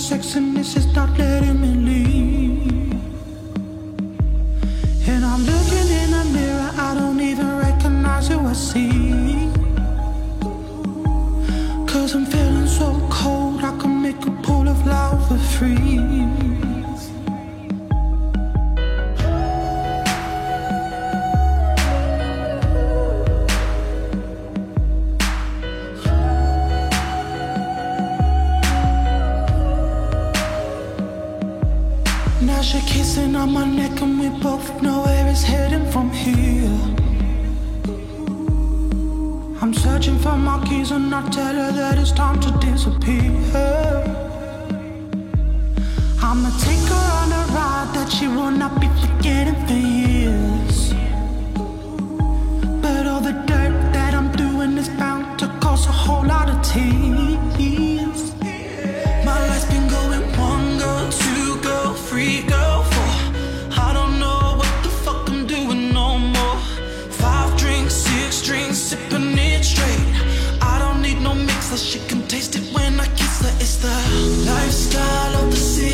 sex and it's just not letting me leave. And I'm looking in the mirror, I don't even recognize who I see. both know where it's heading from here. I'm searching for my keys and I tell her that it's time to disappear. I'ma take her on a ride that she will not be forgetting for years. But all the dirt that I'm doing is bound to cause a whole lot. lifestyle, she can taste it when I kiss her. It's the lifestyle of the sea.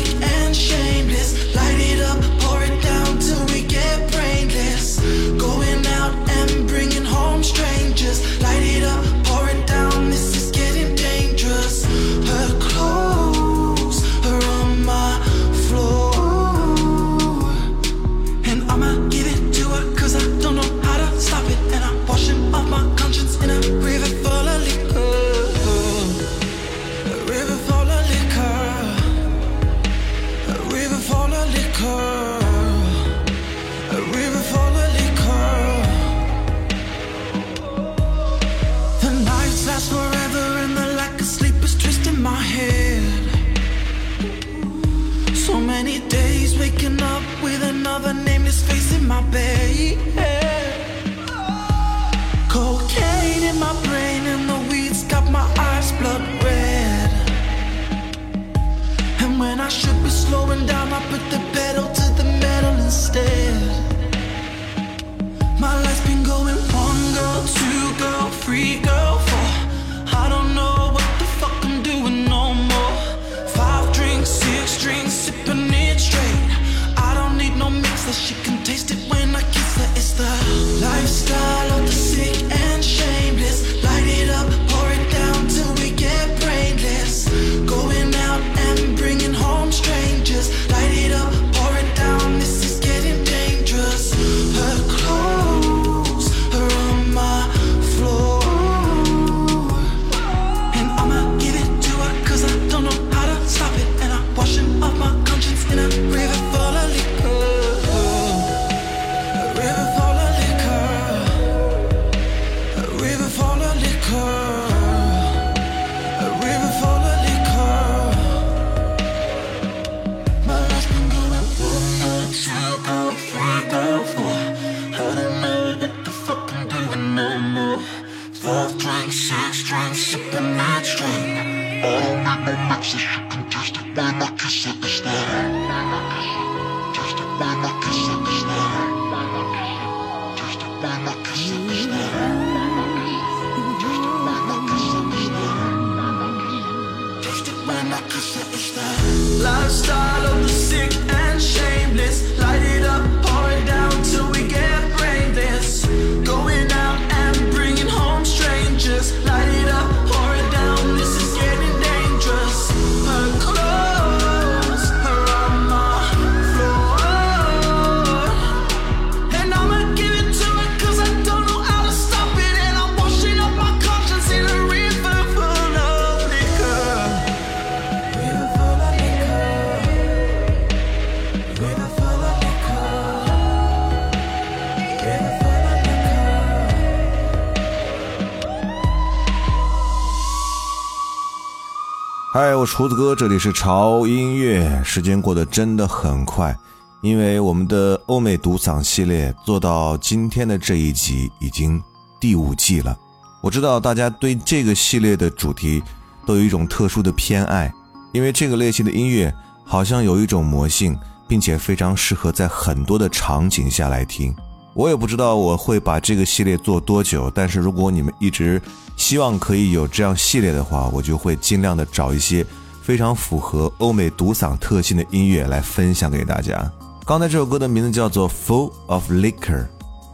厨子哥，这里是潮音乐。时间过得真的很快，因为我们的欧美独嗓系列做到今天的这一集已经第五季了。我知道大家对这个系列的主题都有一种特殊的偏爱，因为这个类型的音乐好像有一种魔性，并且非常适合在很多的场景下来听。我也不知道我会把这个系列做多久，但是如果你们一直希望可以有这样系列的话，我就会尽量的找一些非常符合欧美独嗓特性的音乐来分享给大家。刚才这首歌的名字叫做《Full of Liquor》，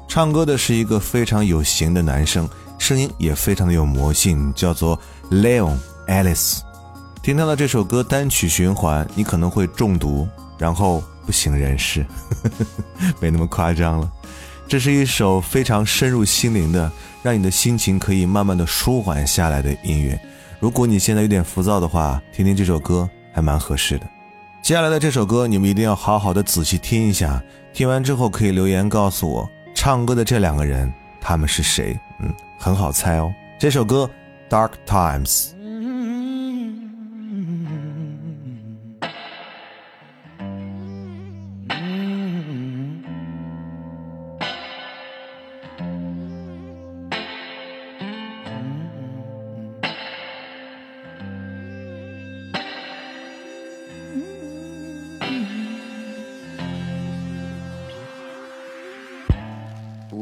唱歌的是一个非常有型的男生，声音也非常的有魔性，叫做 Leon Alice。听到了这首歌单曲循环，你可能会中毒，然后不省人事呵呵，没那么夸张了。这是一首非常深入心灵的，让你的心情可以慢慢的舒缓下来的音乐。如果你现在有点浮躁的话，听听这首歌还蛮合适的。接下来的这首歌，你们一定要好好的仔细听一下。听完之后可以留言告诉我，唱歌的这两个人他们是谁？嗯，很好猜哦。这首歌《Dark Times》。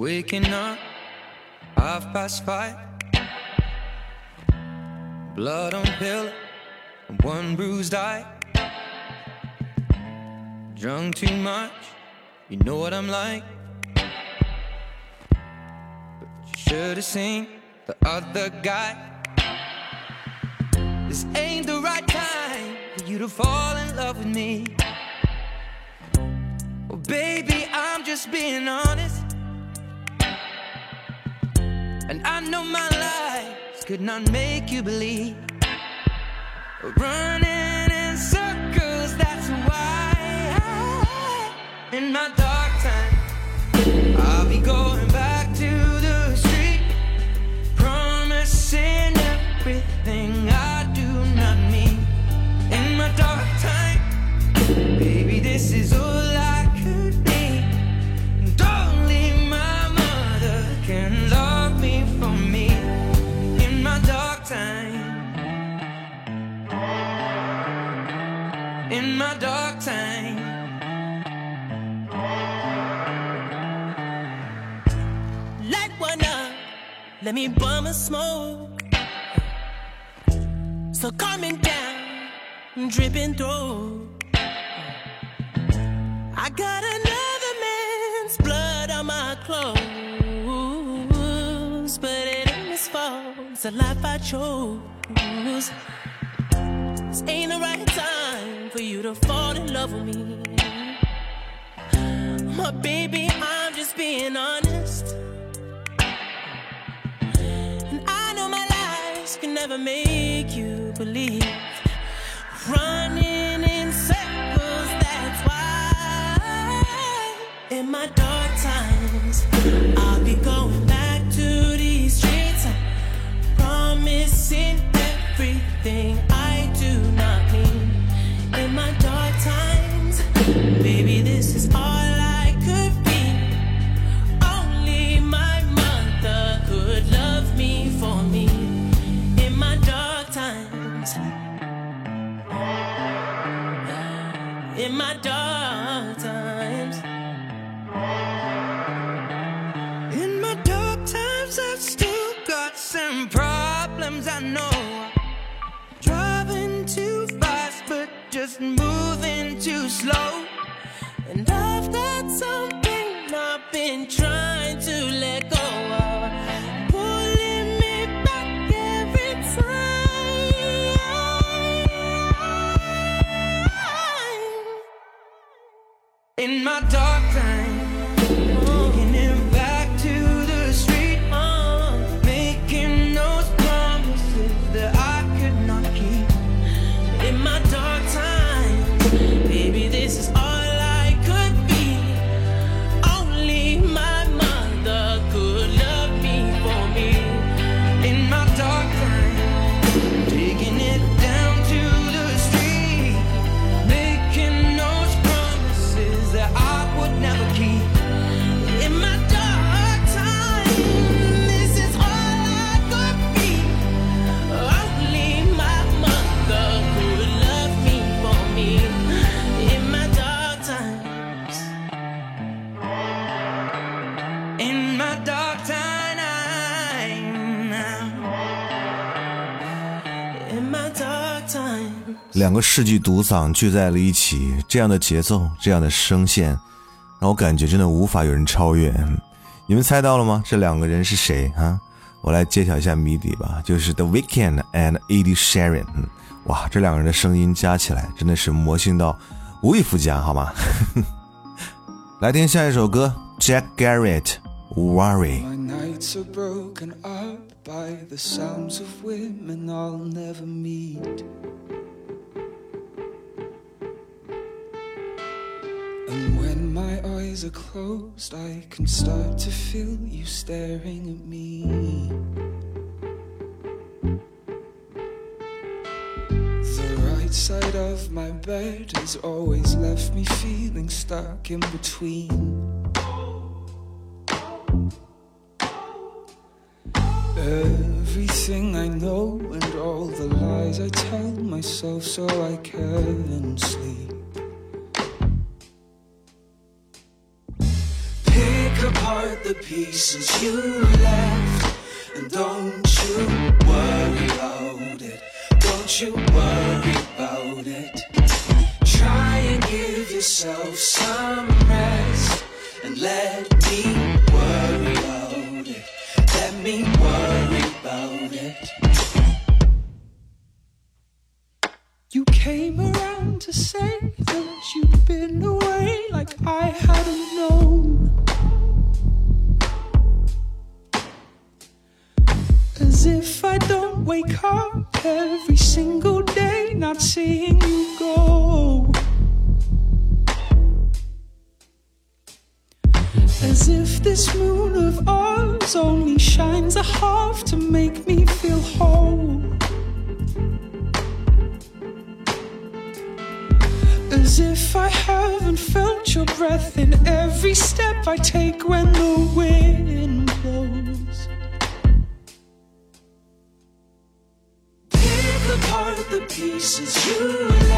Waking up, half past five. Blood on pillow, one bruised eye. Drunk too much, you know what I'm like. But you should have seen the other guy. This ain't the right time for you to fall in love with me. Well, baby, I'm just being honest. And I know my lies could not make you believe. Running in circles, that's why. I, in my dark let me bum a smoke. So coming down, dripping through. I got another man's blood on my clothes, but it ain't his fault. It's a life I chose. This ain't the right time for you to fall in love with me. My baby, I'm just being honest. Can never make you believe. Running my. 两个世纪独嗓聚在了一起，这样的节奏，这样的声线，让我感觉真的无法有人超越。你们猜到了吗？这两个人是谁啊？我来揭晓一下谜底吧，就是 The Weekend and edie Sheeran。哇，这两个人的声音加起来真的是魔性到无以复加，好吗？来听下一首歌，Jack Garrett Worry。And my eyes are closed, I can start to feel you staring at me. The right side of my bed has always left me feeling stuck in between. Everything I know and all the lies I tell myself so I can sleep. Apart the pieces you left. And don't you worry about it. Don't you worry about it. Try and give yourself some rest. And let me worry about it. Let me worry about it. You came around to say that you'd been away like I hadn't known. As if I don't wake up every single day not seeing you go. As if this moon of ours only shines a half to make me feel whole. As if I haven't felt your breath in every step I take when the wind pieces. You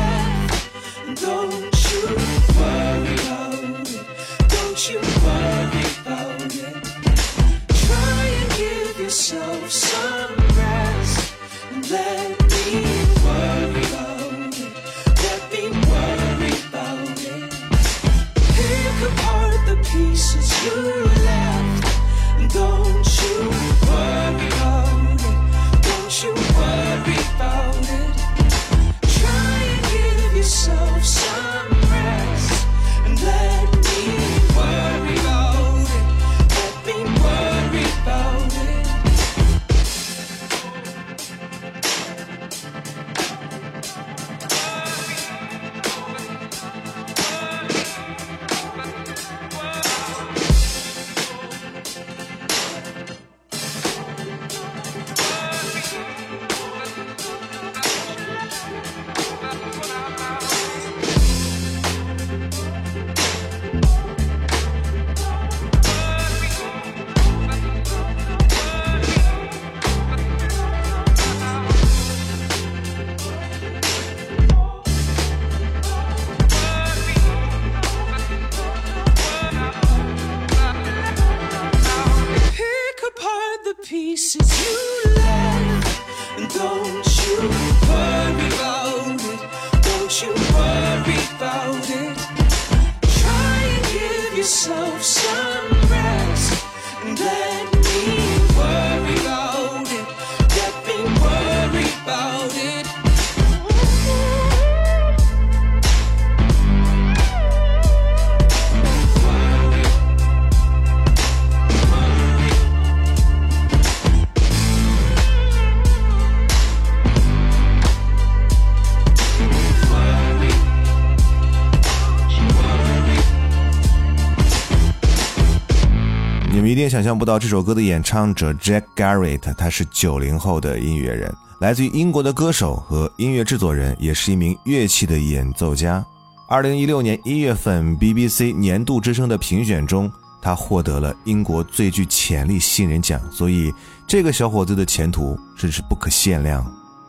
你们一定想象不到这首歌的演唱者 Jack Garrett，他是九零后的音乐人，来自于英国的歌手和音乐制作人，也是一名乐器的演奏家。二零一六年一月份，BBC 年度之声的评选中，他获得了英国最具潜力新人奖，所以这个小伙子的前途真是不可限量。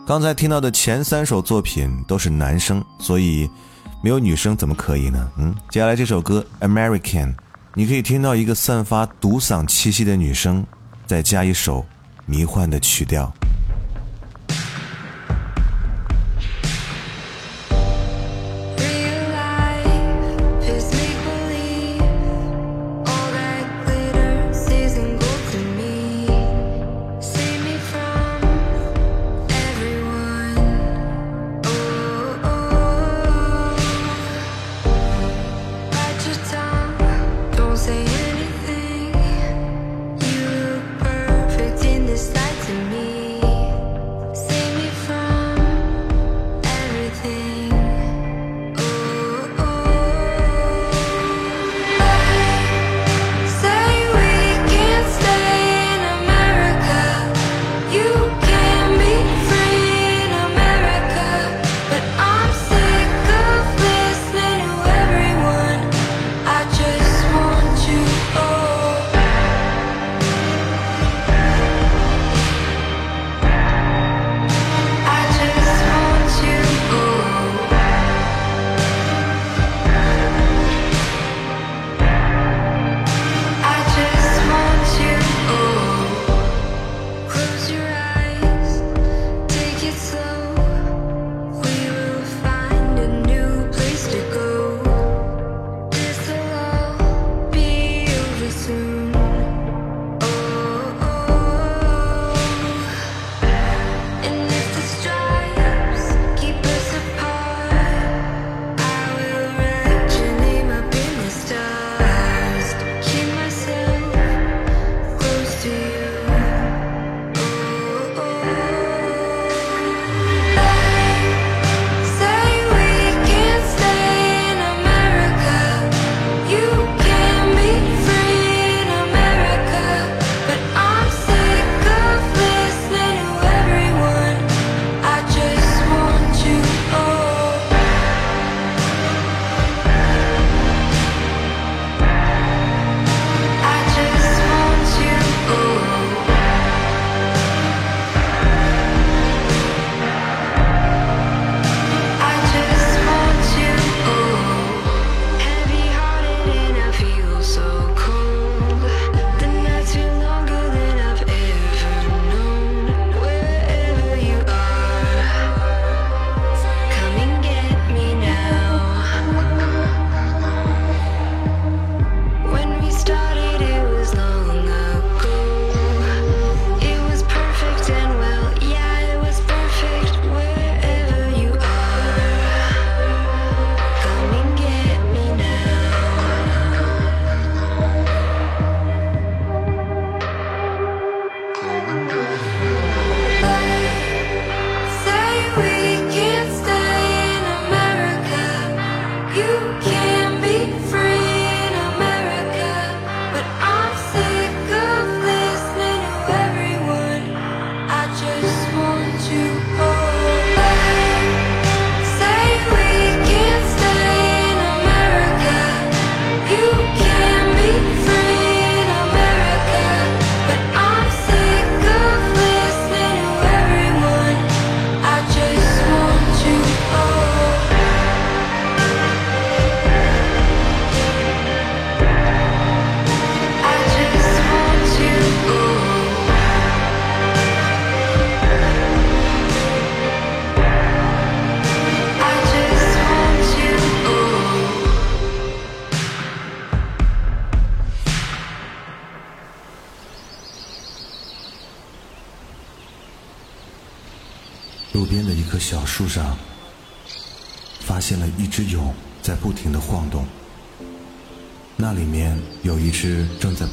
刚才听到的前三首作品都是男生，所以没有女生怎么可以呢？嗯，接下来这首歌《American》。你可以听到一个散发独嗓气息的女声，再加一首迷幻的曲调。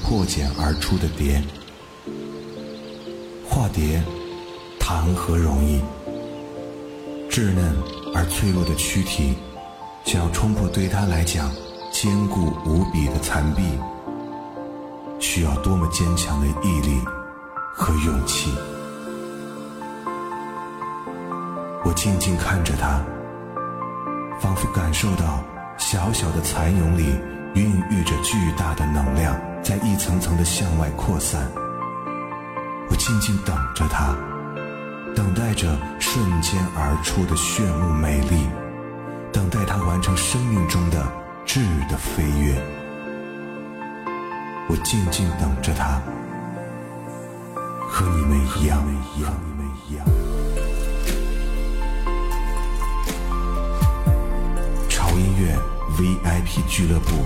破茧而出的蝶。化蝶，谈何容易？稚嫩而脆弱的躯体，想要冲破对它来讲坚固无比的残壁，需要多么坚强的毅力和勇气！我静静看着它，仿佛感受到小小的蚕蛹里孕育着巨大的能量，在一层层的向外扩散。我静静等着它，等待着瞬间而出的炫目美丽，等待它完成生命中的质的飞跃。我静静等着它，和你们一样，一样，你们一样。潮音乐 VIP 俱乐部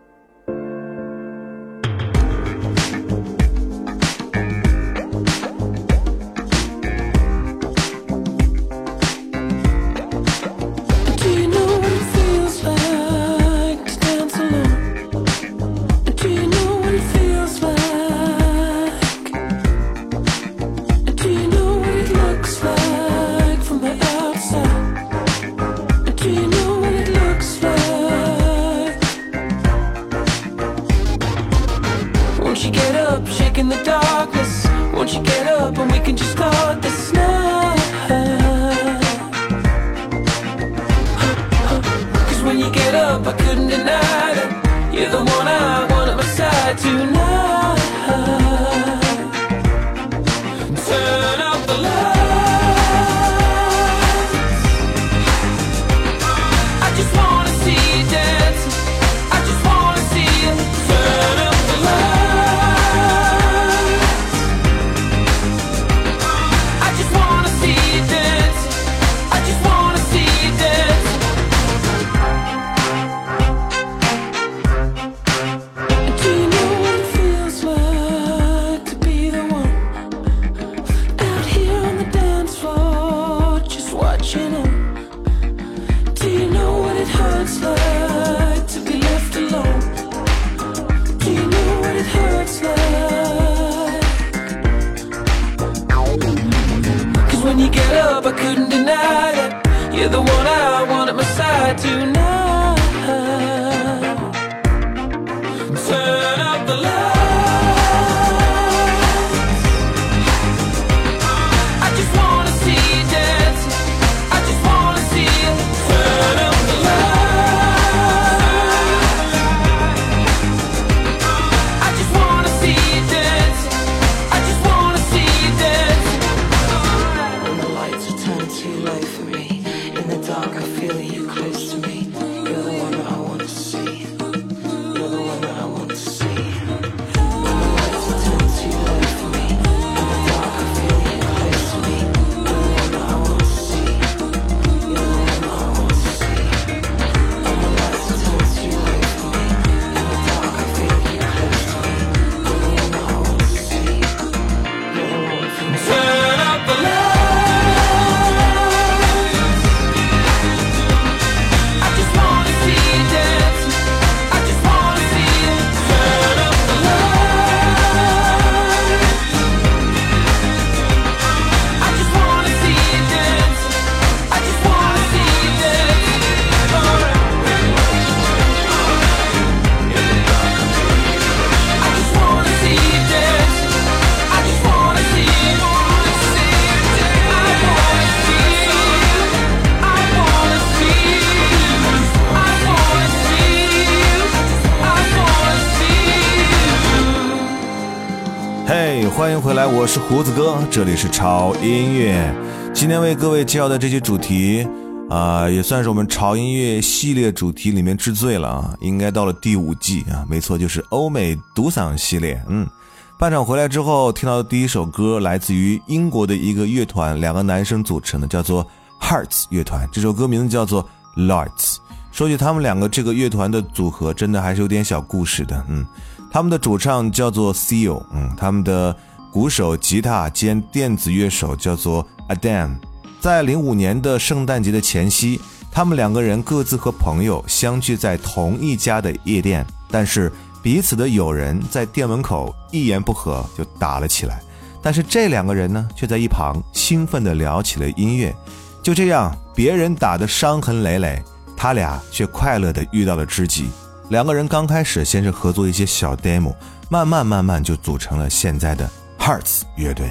兔子哥，这里是潮音乐。今天为各位介绍的这期主题啊，也算是我们潮音乐系列主题里面之最了啊，应该到了第五季啊，没错，就是欧美独嗓系列。嗯，半场回来之后听到的第一首歌来自于英国的一个乐团，两个男生组成的，叫做 Hearts 乐团。这首歌名字叫做 Lights。说起他们两个这个乐团的组合，真的还是有点小故事的。嗯，他们的主唱叫做 Seal，嗯，他们的鼓手、吉他兼电子乐手叫做 Adam。在零五年的圣诞节的前夕，他们两个人各自和朋友相聚在同一家的夜店，但是彼此的友人在店门口一言不合就打了起来。但是这两个人呢，却在一旁兴奋地聊起了音乐。就这样，别人打得伤痕累累，他俩却快乐地遇到了知己。两个人刚开始先是合作一些小 demo，慢慢慢慢就组成了现在的 Hearts 乐队。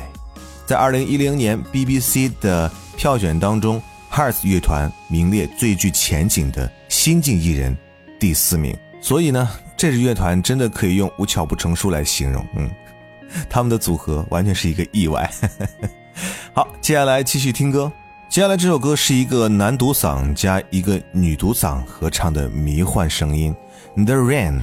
在二零一零年 BBC 的票选当中，Hearts 乐团名列最具前景的新晋艺人第四名。所以呢，这支乐团真的可以用无巧不成书来形容。嗯，他们的组合完全是一个意外。好，接下来继续听歌。接下来这首歌是一个男独嗓加一个女独嗓合唱的迷幻声音，《The Rain》。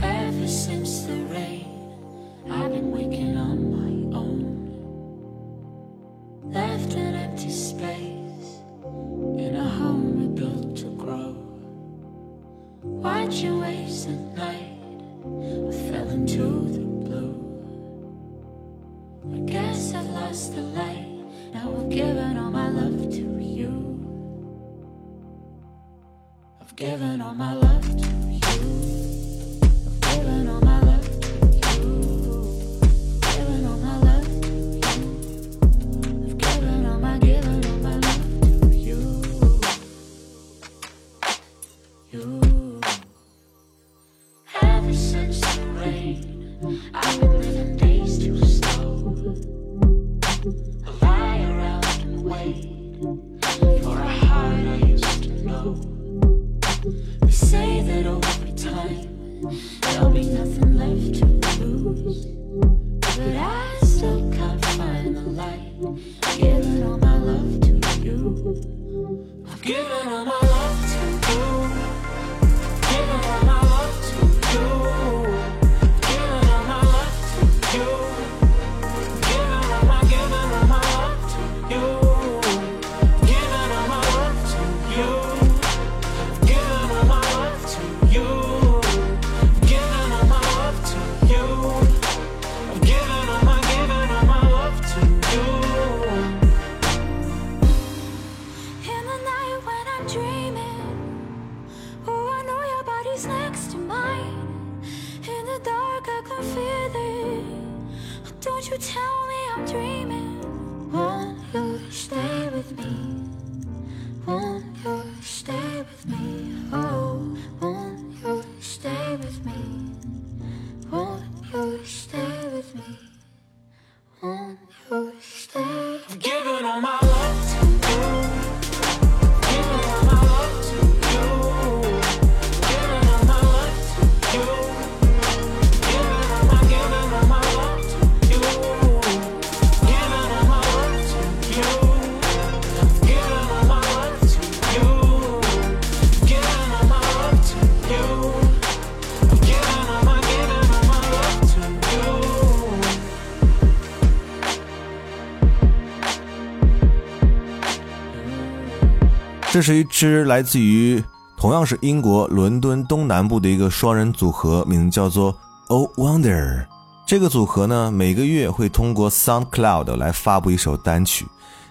这是一支来自于同样是英国伦敦东南部的一个双人组合，名字叫做 Oh Wonder。这个组合呢，每个月会通过 SoundCloud 来发布一首单曲。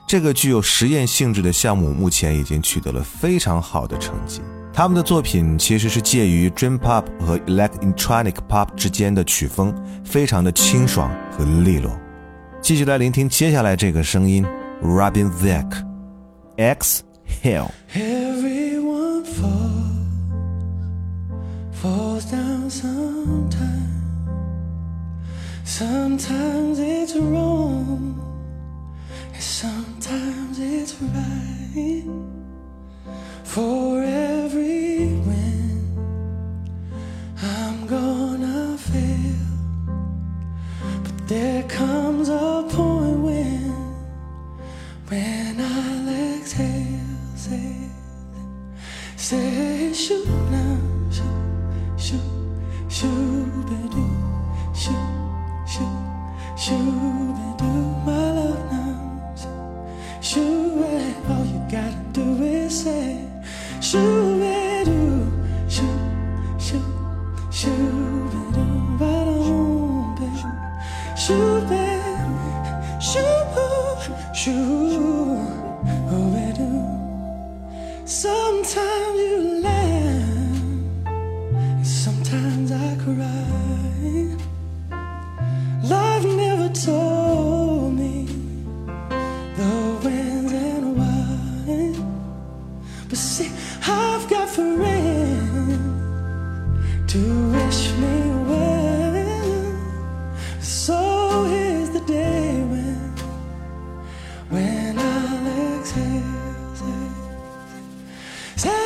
这个具有实验性质的项目，目前已经取得了非常好的成绩。他们的作品其实是介于 Dream Pop 和 Electronic Pop 之间的曲风，非常的清爽和利落。继续来聆听接下来这个声音，Robin Thicke，X Hill。Everyone falls, falls down sometime. Sometimes it's wrong, and sometimes it's right. For every win, I'm gonna fail. But there comes a say,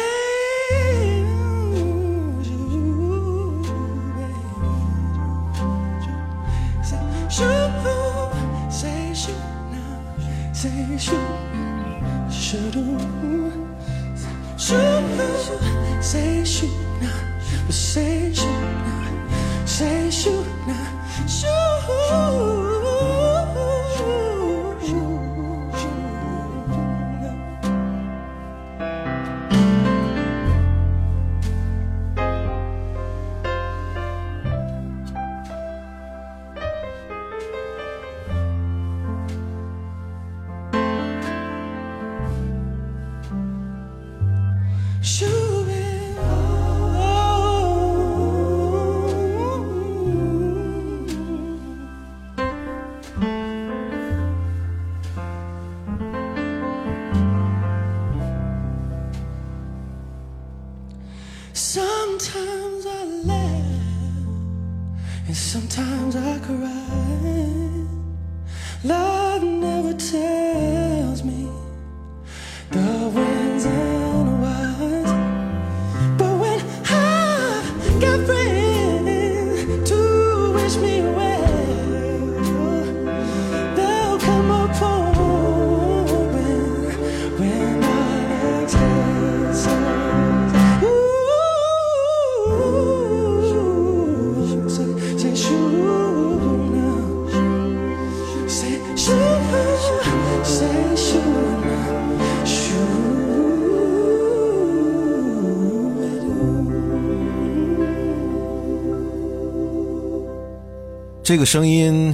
这个声音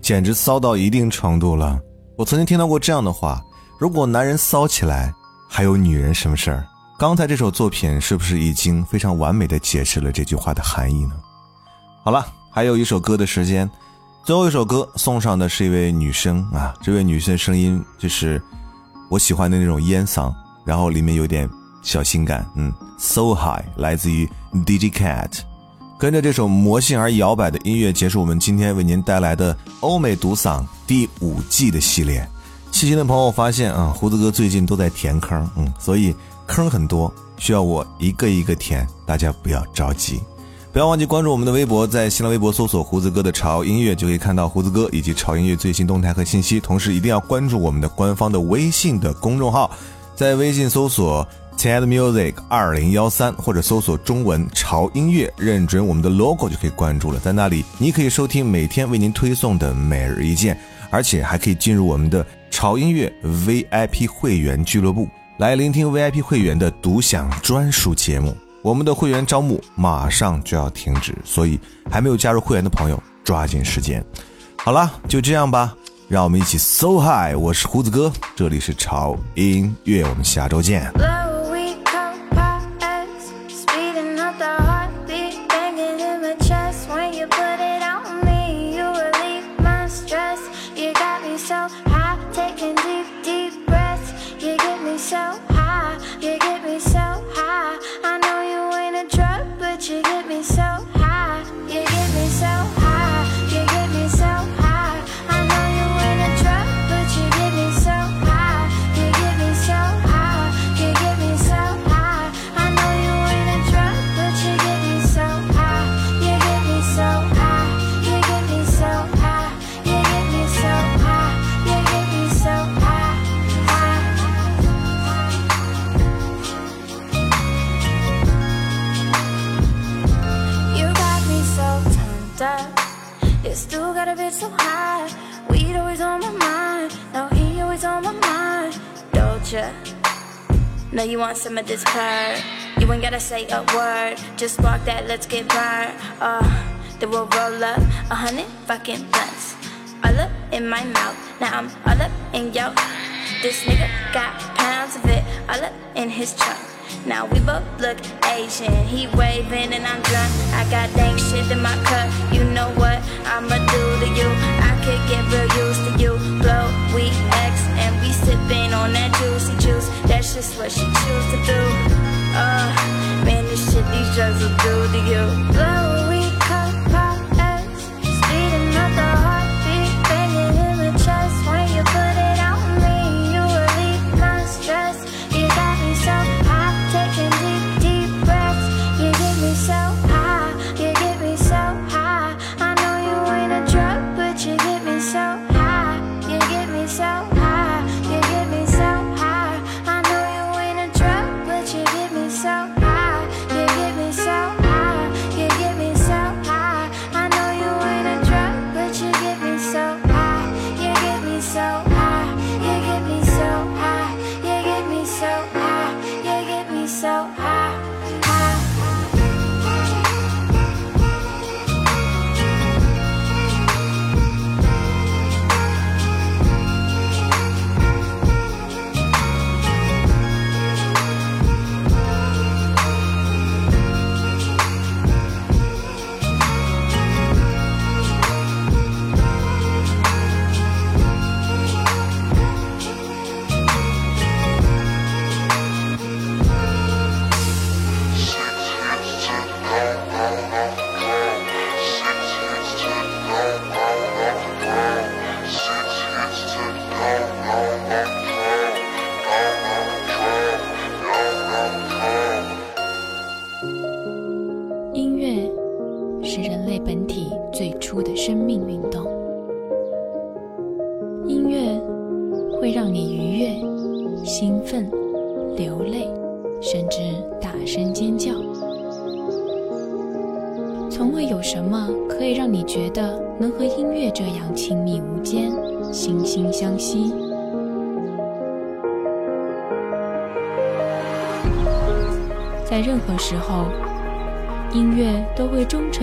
简直骚到一定程度了。我曾经听到过这样的话：如果男人骚起来，还有女人什么事儿？刚才这首作品是不是已经非常完美的解释了这句话的含义呢？好了，还有一首歌的时间，最后一首歌送上的是一位女生啊，这位女生声音就是我喜欢的那种烟嗓，然后里面有点小性感，嗯，So High 来自于 DJ Cat。跟着这首魔性而摇摆的音乐，结束我们今天为您带来的欧美独嗓第五季的系列。细心的朋友发现啊，胡子哥最近都在填坑，嗯，所以坑很多，需要我一个一个填，大家不要着急。不要忘记关注我们的微博，在新浪微博搜索“胡子哥的潮音乐”，就可以看到胡子哥以及潮音乐最新动态和信息。同时，一定要关注我们的官方的微信的公众号，在微信搜索“亲爱的 music 二零幺三”或者搜索中文“潮音乐”，认准我们的 logo 就可以关注了。在那里，你可以收听每天为您推送的每日一见，而且还可以进入我们的潮音乐 VIP 会员俱乐部，来聆听 VIP 会员的独享专属节目。我们的会员招募马上就要停止，所以还没有加入会员的朋友抓紧时间。好了，就这样吧，让我们一起 so high。我是胡子哥，这里是潮音乐，我们下周见。Know you want some of this purr. You ain't gotta say a word, just walk that, let's get burned. Uh, then we'll roll up a hundred fucking blunts. All up in my mouth, now I'm all up in yo. This nigga got pounds of it, all up in his trunk. Now we both look Asian. He waving and I'm drunk. I got dank shit in my cup. You know what I'ma do to you? I could get real used to you. Blow, we sipping on that juicy juice. That's just what she choose to do. Uh,